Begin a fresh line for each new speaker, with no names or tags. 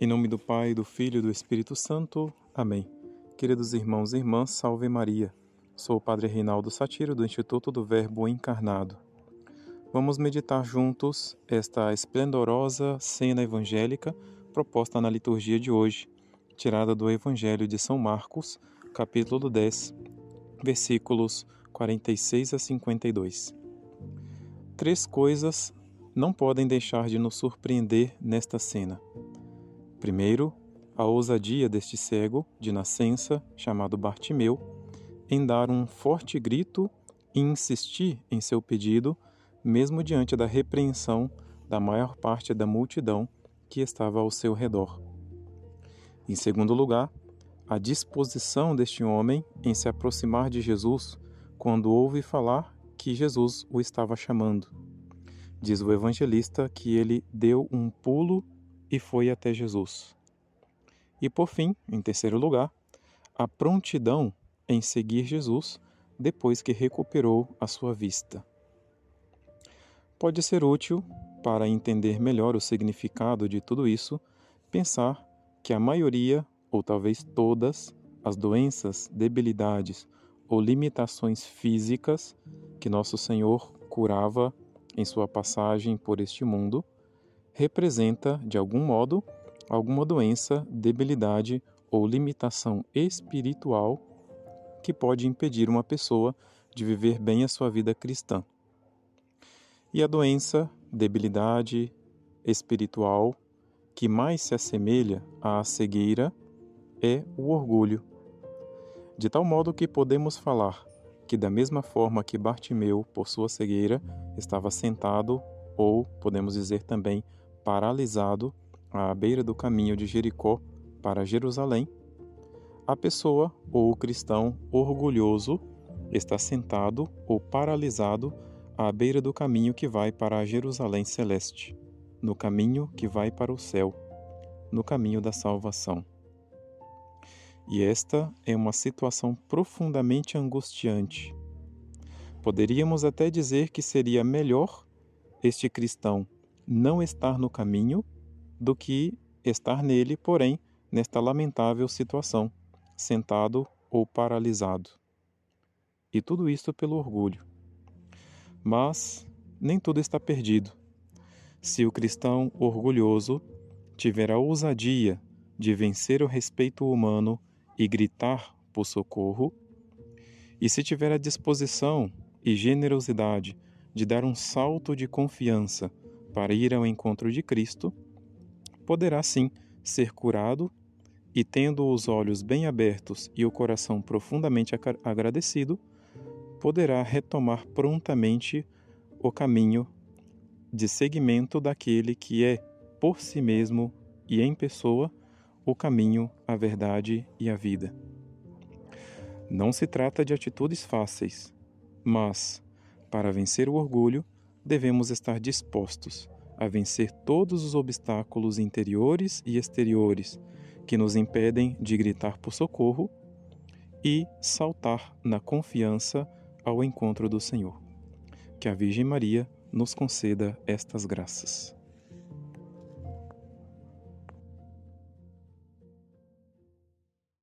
Em nome do Pai, do Filho e do Espírito Santo. Amém. Queridos irmãos e irmãs, salve Maria. Sou o Padre Reinaldo Satiro, do Instituto do Verbo Encarnado. Vamos meditar juntos esta esplendorosa cena evangélica proposta na liturgia de hoje, tirada do Evangelho de São Marcos, capítulo 10, versículos 46 a 52. Três coisas não podem deixar de nos surpreender nesta cena. Primeiro, a ousadia deste cego de nascença, chamado Bartimeu, em dar um forte grito e insistir em seu pedido, mesmo diante da repreensão da maior parte da multidão que estava ao seu redor. Em segundo lugar, a disposição deste homem em se aproximar de Jesus quando ouve falar que Jesus o estava chamando. Diz o evangelista que ele deu um pulo e foi até Jesus. E por fim, em terceiro lugar, a prontidão em seguir Jesus depois que recuperou a sua vista. Pode ser útil, para entender melhor o significado de tudo isso, pensar que a maioria, ou talvez todas, as doenças, debilidades ou limitações físicas que nosso Senhor curava em sua passagem por este mundo representa, de algum modo, alguma doença, debilidade ou limitação espiritual que pode impedir uma pessoa de viver bem a sua vida cristã. E a doença, debilidade espiritual que mais se assemelha à cegueira é o orgulho. De tal modo que podemos falar que, da mesma forma que Bartimeu, por sua cegueira, estava sentado, ou podemos dizer também paralisado à beira do caminho de Jericó para Jerusalém, a pessoa ou o cristão orgulhoso está sentado ou paralisado à beira do caminho que vai para Jerusalém celeste, no caminho que vai para o céu, no caminho da salvação. E esta é uma situação profundamente angustiante. Poderíamos até dizer que seria melhor este cristão não estar no caminho do que estar nele, porém, nesta lamentável situação, sentado ou paralisado. E tudo isto pelo orgulho. Mas nem tudo está perdido. Se o cristão orgulhoso tiver a ousadia de vencer o respeito humano e gritar por socorro, e se tiver a disposição e generosidade de dar um salto de confiança para ir ao encontro de Cristo, poderá sim ser curado e, tendo os olhos bem abertos e o coração profundamente agradecido, poderá retomar prontamente o caminho de seguimento daquele que é, por si mesmo e em pessoa, o caminho, a verdade e a vida. Não se trata de atitudes fáceis, mas, para vencer o orgulho, devemos estar dispostos a vencer todos os obstáculos interiores e exteriores que nos impedem de gritar por socorro e saltar na confiança ao encontro do Senhor. Que a Virgem Maria nos conceda estas graças.